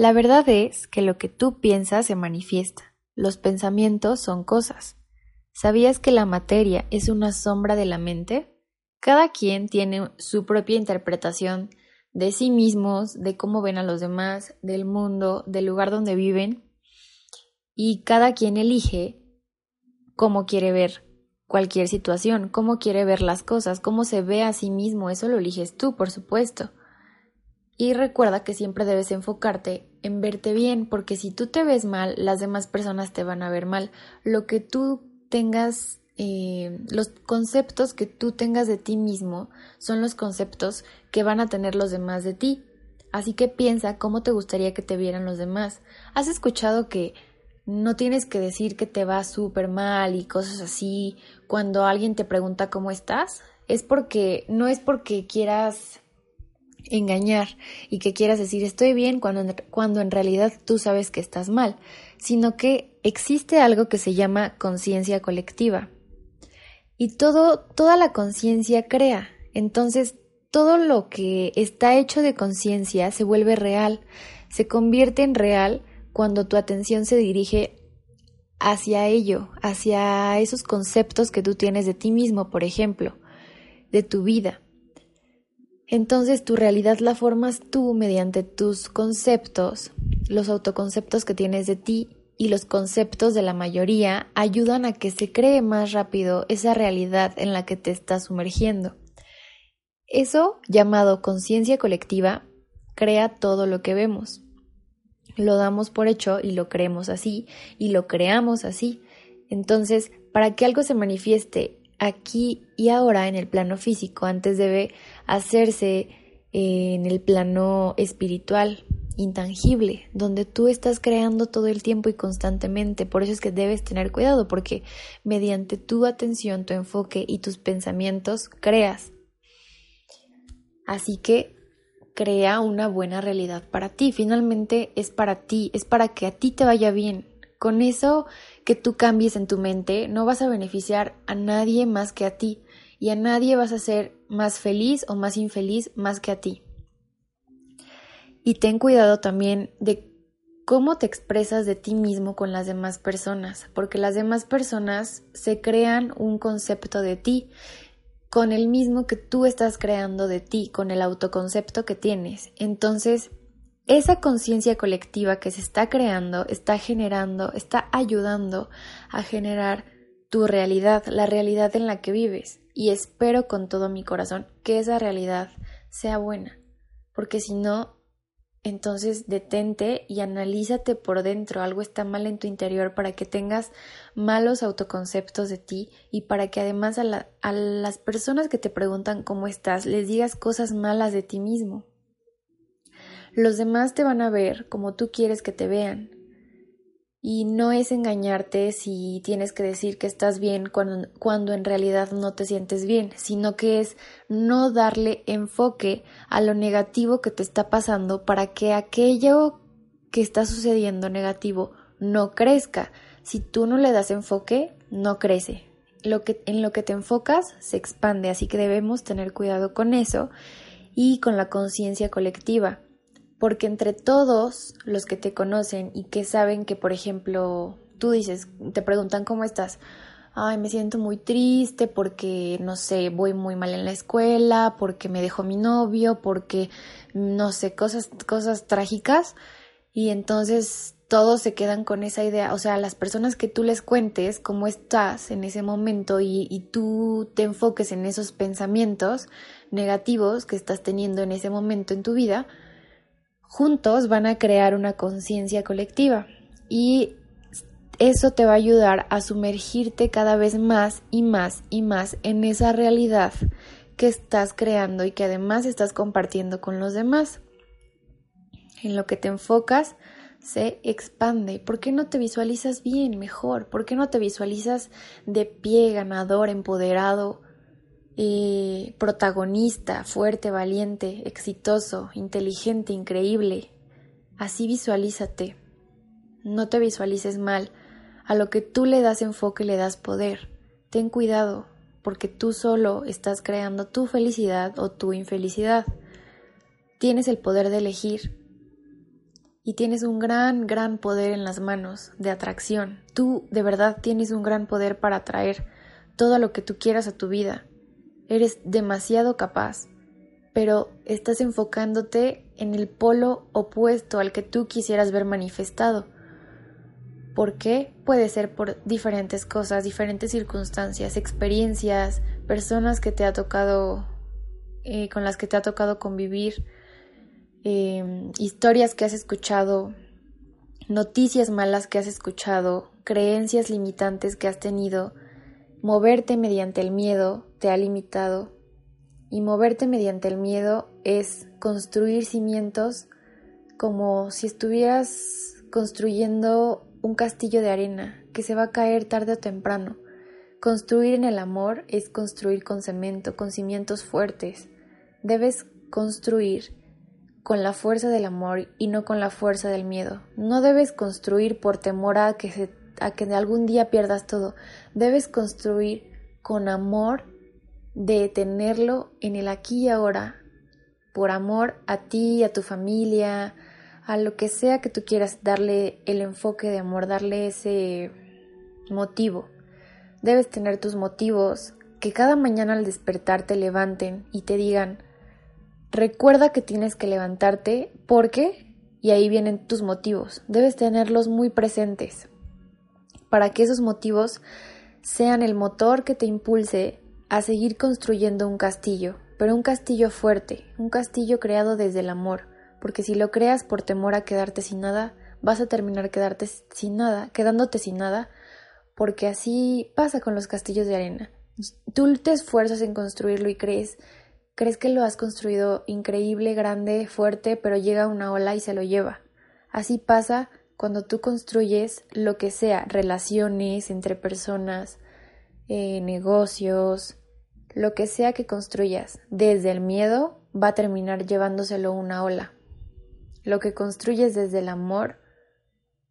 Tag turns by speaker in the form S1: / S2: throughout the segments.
S1: La verdad es que lo que tú piensas se manifiesta. Los pensamientos son cosas. ¿Sabías que la materia es una sombra de la mente? Cada quien tiene su propia interpretación de sí mismos, de cómo ven a los demás, del mundo, del lugar donde viven, y cada quien elige cómo quiere ver cualquier situación, cómo quiere ver las cosas, cómo se ve a sí mismo, eso lo eliges tú, por supuesto. Y recuerda que siempre debes enfocarte en verte bien, porque si tú te ves mal, las demás personas te van a ver mal. Lo que tú tengas, eh, los conceptos que tú tengas de ti mismo son los conceptos que van a tener los demás de ti. Así que piensa cómo te gustaría que te vieran los demás. ¿Has escuchado que no tienes que decir que te va súper mal y cosas así cuando alguien te pregunta cómo estás? Es porque, no es porque quieras engañar y que quieras decir estoy bien cuando, cuando en realidad tú sabes que estás mal, sino que existe algo que se llama conciencia colectiva. Y todo, toda la conciencia crea. Entonces, todo lo que está hecho de conciencia se vuelve real, se convierte en real cuando tu atención se dirige hacia ello, hacia esos conceptos que tú tienes de ti mismo, por ejemplo, de tu vida. Entonces tu realidad la formas tú mediante tus conceptos, los autoconceptos que tienes de ti y los conceptos de la mayoría ayudan a que se cree más rápido esa realidad en la que te estás sumergiendo. Eso, llamado conciencia colectiva, crea todo lo que vemos. Lo damos por hecho y lo creemos así y lo creamos así. Entonces, para que algo se manifieste aquí y ahora en el plano físico, antes debe hacerse eh, en el plano espiritual, intangible, donde tú estás creando todo el tiempo y constantemente. Por eso es que debes tener cuidado, porque mediante tu atención, tu enfoque y tus pensamientos creas. Así que crea una buena realidad para ti. Finalmente es para ti, es para que a ti te vaya bien. Con eso que tú cambies en tu mente, no vas a beneficiar a nadie más que a ti y a nadie vas a ser más feliz o más infeliz más que a ti. Y ten cuidado también de cómo te expresas de ti mismo con las demás personas, porque las demás personas se crean un concepto de ti con el mismo que tú estás creando de ti, con el autoconcepto que tienes. Entonces, esa conciencia colectiva que se está creando, está generando, está ayudando a generar tu realidad, la realidad en la que vives. Y espero con todo mi corazón que esa realidad sea buena, porque si no, entonces detente y analízate por dentro, algo está mal en tu interior para que tengas malos autoconceptos de ti y para que además a, las personas que te preguntan cómo estás les digas cosas malas de ti mismo. Los demás te van a ver como tú quieres que te vean. Y no es engañarte si tienes que decir que estás bien cuando, cuando, en realidad no te sientes bien, sino que es no darle enfoque a lo negativo que te está pasando para que aquello que está sucediendo negativo no crezca. Si tú no le das enfoque, no crece. Lo que, en lo que te enfocas se expande, así que debemos tener cuidado con eso y con la conciencia colectiva porque entre todos los que te conocen y que saben que, por ejemplo, tú dices, te preguntan cómo estás, ay, me siento muy triste porque, no sé, voy muy mal en la escuela, porque me dejó mi novio, porque, no sé, cosas, cosas trágicas, y entonces todos se quedan con esa idea, o sea, las personas que tú les cuentes cómo estás en ese momento y, y tú te enfoques en esos pensamientos negativos que estás teniendo en ese momento en tu vida, juntos van a crear una conciencia colectiva y eso te va a ayudar a sumergirte cada vez más y más y más en esa realidad que estás creando y que además estás compartiendo con los demás. En lo que te enfocas se expande. ¿Por qué no te visualizas bien, mejor? ¿Por qué no te visualizas de pie, ganador, empoderado, eh, protagonista, fuerte, valiente, exitoso, inteligente, increíble? Así visualízate. No te visualices mal. A lo que tú le das enfoque le das poder. Ten cuidado, porque tú solo estás creando tu felicidad o tu infelicidad. Tienes el poder de elegir y tienes un gran, gran poder en las manos de atracción. Tú de verdad tienes un gran poder para atraer todo lo que tú quieras a tu vida. Eres demasiado capaz, pero estás enfocándote en el polo opuesto al que tú quisieras ver manifestado. ¿Por qué? Puede ser por diferentes cosas, diferentes circunstancias, experiencias, personas que te ha tocado, eh, con las que te ha tocado convivir, em, historias que has escuchado, noticias malas que has escuchado, creencias limitantes que has tenido, moverte mediante el miedo te ha limitado y moverte mediante el miedo es construir cimientos como si estuvieras construyendo un castillo de arena que se va a caer tarde o temprano. Construir en el amor es construir con cemento, con cimientos fuertes. Debes construir con la fuerza del amor y no con la fuerza del miedo. No debes construir por temor a que, se, a que algún día pierdas todo. Debes construir con amor de tenerlo en el aquí y ahora, por amor a ti, a tu familia, a lo que sea que tú quieras darle el enfoque de amor, darle ese motivo. Debes tener tus motivos que cada mañana al despertar te levanten y te digan, recuerda que tienes que levantarte porque, y ahí vienen tus motivos, debes tenerlos muy presentes para que esos motivos sean el motor que te impulse a seguir construyendo un castillo, pero un castillo fuerte, un castillo creado desde el amor, porque si lo creas por temor a quedarte sin nada, vas a terminar quedarte sin nada, quedándote sin nada, porque así pasa con los castillos de arena. Tú te esfuerzas en construirlo y crees, crees que lo has construido increíble, grande, fuerte, pero llega una ola y se lo lleva. Así pasa cuando tú construyes lo que sea, relaciones entre personas, eh, negocios, lo que sea que construyas desde el miedo va a terminar llevándoselo una ola. Lo que construyes desde el amor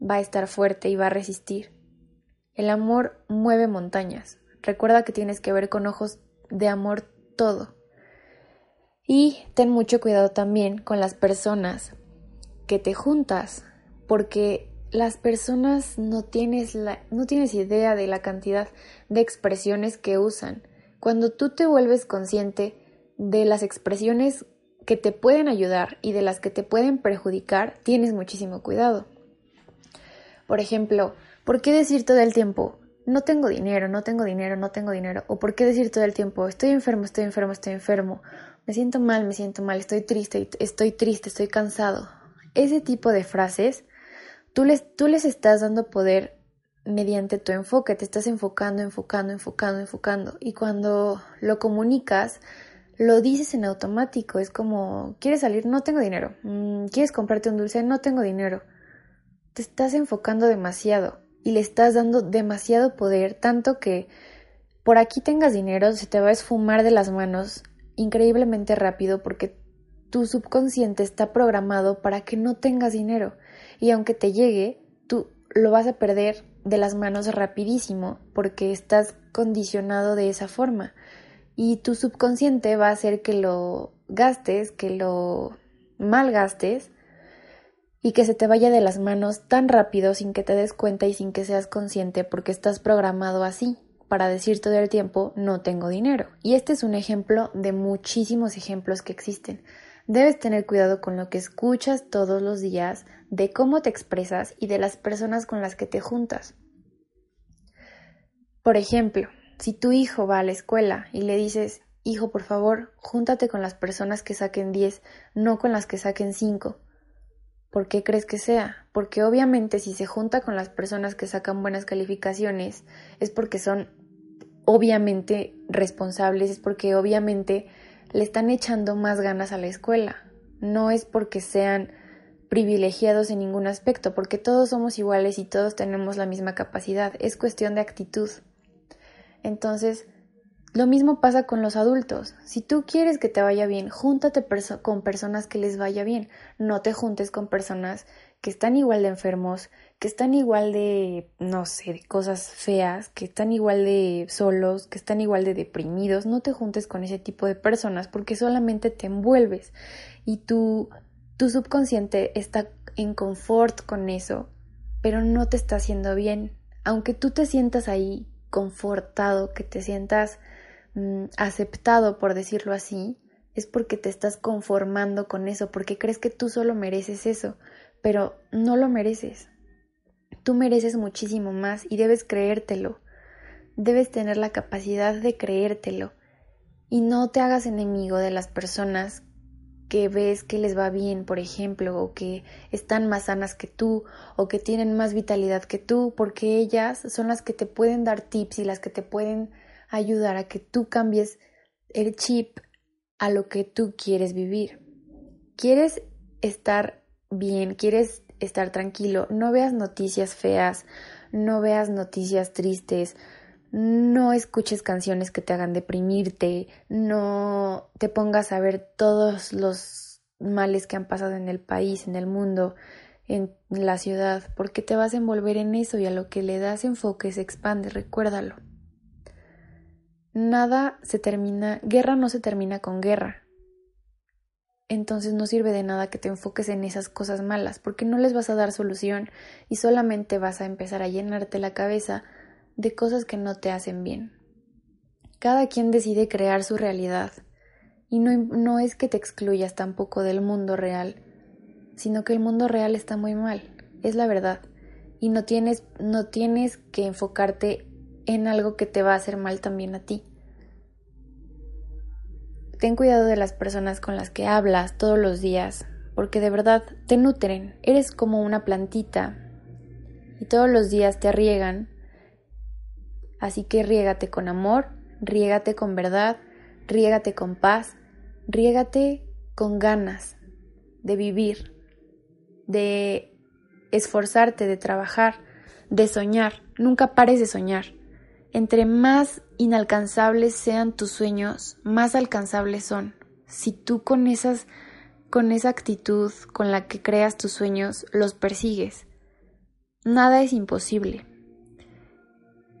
S1: va a estar fuerte y va a resistir. El amor mueve montañas. Recuerda que tienes que ver con ojos de amor todo. Y ten mucho cuidado también con las personas que te juntas, porque las personas no tienes, no tienes idea de la cantidad de expresiones que usan. Cuando tú te vuelves consciente de las expresiones que te pueden ayudar y de las que te pueden perjudicar, tienes muchísimo cuidado. Por ejemplo, ¿por qué decir todo el tiempo, no tengo dinero, no tengo dinero, no tengo dinero? ¿O por qué decir todo el tiempo, estoy enfermo, estoy enfermo, estoy enfermo? Me siento mal, me siento mal, estoy triste, estoy triste, estoy cansado. Ese tipo de frases, tú les, tú les estás dando poder mediante tu enfoque, te estás enfocando, enfocando, enfocando, enfocando. Y cuando lo comunicas, lo dices en automático, es como, ¿quieres salir? No tengo dinero. Mm, ¿Quieres comprarte un dulce? No tengo dinero. Te estás enfocando demasiado y le estás dando demasiado poder, tanto que por aquí tengas dinero, se te va a esfumar de las manos increíblemente rápido porque tu subconsciente está programado para que no tengas dinero y aunque te llegue, tú lo vas a perder de las manos rapidísimo porque estás condicionado de esa forma y tu subconsciente va a hacer que lo gastes, que lo malgastes y que se te vaya de las manos tan rápido sin que te des cuenta y sin que seas consciente porque estás programado así para decir todo el tiempo no tengo dinero. Y este es un ejemplo de muchísimos ejemplos que existen. Debes tener cuidado con lo que escuchas todos los días, de cómo te expresas y de las personas con las que te juntas. Por ejemplo, si tu hijo va a la escuela y le dices, hijo, por favor, júntate con las personas que saquen 10, no con las que saquen 5. ¿Por qué crees que sea? Porque obviamente si se junta con las personas que sacan buenas calificaciones es porque son obviamente responsables, es porque obviamente le están echando más ganas a la escuela. No es porque sean privilegiados en ningún aspecto, porque todos somos iguales y todos tenemos la misma capacidad. Es cuestión de actitud. Entonces, lo mismo pasa con los adultos. Si tú quieres que te vaya bien, júntate con personas que les vaya bien. No te juntes con personas que están igual de enfermos, que están igual de, no sé, de cosas feas, que están igual de solos, que están igual de deprimidos. No te juntes con ese tipo de personas porque solamente te envuelves y tu, tu subconsciente está en confort con eso, pero no te está haciendo bien. Aunque tú te sientas ahí confortado, que te sientas mm, aceptado, por decirlo así, es porque te estás conformando con eso, porque crees que tú solo mereces eso, pero no lo mereces. Tú mereces muchísimo más y debes creértelo. Debes tener la capacidad de creértelo. Y no te hagas enemigo de las personas que ves que les va bien, por ejemplo, o que están más sanas que tú, o que tienen más vitalidad que tú, porque ellas son las que te pueden dar tips y las que te pueden ayudar a que tú cambies el chip a lo que tú quieres vivir. ¿Quieres estar bien, quieres estar tranquilo, no veas noticias feas, no veas noticias tristes, no escuches canciones que te hagan deprimirte, no te pongas a ver todos los males que han pasado en el país, en el mundo, en la ciudad, porque te vas a envolver en eso y a lo que le das enfoque se expande, recuérdalo. Nada se termina, guerra no se termina con guerra, entonces no sirve de nada que te enfoques en esas cosas malas, porque no les vas a dar solución y solamente vas a empezar a llenarte la cabeza de cosas que no te hacen bien. Cada quien decide crear su realidad y no, no es que te excluyas tampoco del mundo real, sino que el mundo real está muy mal, es la verdad, y no tienes, no tienes que enfocarte en algo que te va a hacer mal también a ti. Ten cuidado de las personas con las que hablas todos los días, porque de verdad te nutren. Eres como una plantita y todos los días te riegan. Así que riégate con amor, riégate con verdad, riégate con paz, riégate con ganas de vivir, de esforzarte, de trabajar, de soñar. Nunca pares de soñar. Entre más inalcanzables sean tus sueños, más alcanzables son. Si tú con esas con esa actitud con la que creas tus sueños los persigues, nada es imposible.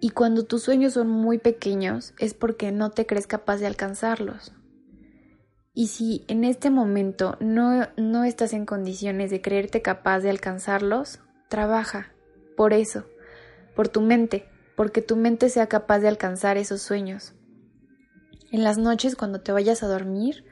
S1: Y cuando tus sueños son muy pequeños es porque no te crees capaz de alcanzarlos. Y si en este momento no, no estás en condiciones de creerte capaz de alcanzarlos, trabaja por eso, por tu mente, porque tu mente sea capaz de alcanzar esos sueños. En las noches cuando te vayas a dormir,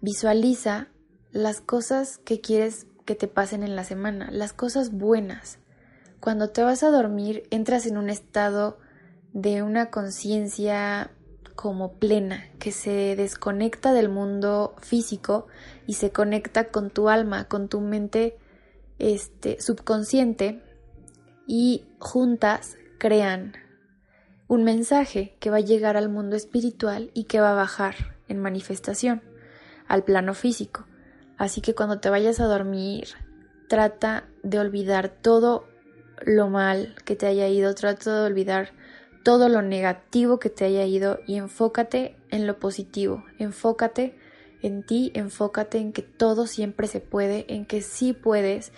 S1: visualiza las cosas que quieres que te pasen en la semana, las cosas buenas. Cuando te vas a dormir, entras en un estado de una conciencia como plena, que se desconecta del mundo físico y se conecta con tu alma, con tu mente este subconsciente y juntas crean un mensaje que va a llegar al mundo espiritual y que va a bajar en manifestación al plano físico. Así que cuando te vayas a dormir, trata de olvidar todo lo mal que te haya ido, trata de olvidar todo lo negativo que te haya ido y enfócate en lo positivo, enfócate en ti, enfócate en que todo siempre se puede, en que sí puedes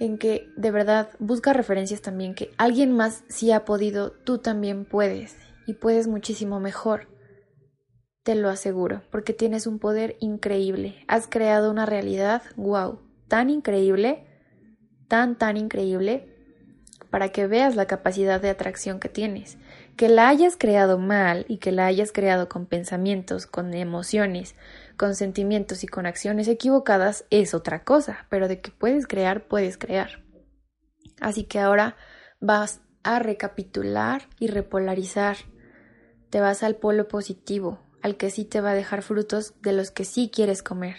S1: en que de verdad busca referencias también que alguien más sí ha podido, tú también puedes y puedes muchísimo mejor. Te lo aseguro, porque tienes un poder increíble. Has creado una realidad, wow, tan increíble, tan, tan increíble, para que veas la capacidad de atracción que tienes. Que la hayas creado mal y que la hayas creado con pensamientos, con emociones, con sentimientos y con acciones equivocadas es otra cosa, pero de que puedes crear, puedes crear. Así que ahora vas a recapitular y repolarizar. Te vas al polo positivo, al que sí te va a dejar frutos de los que sí quieres comer.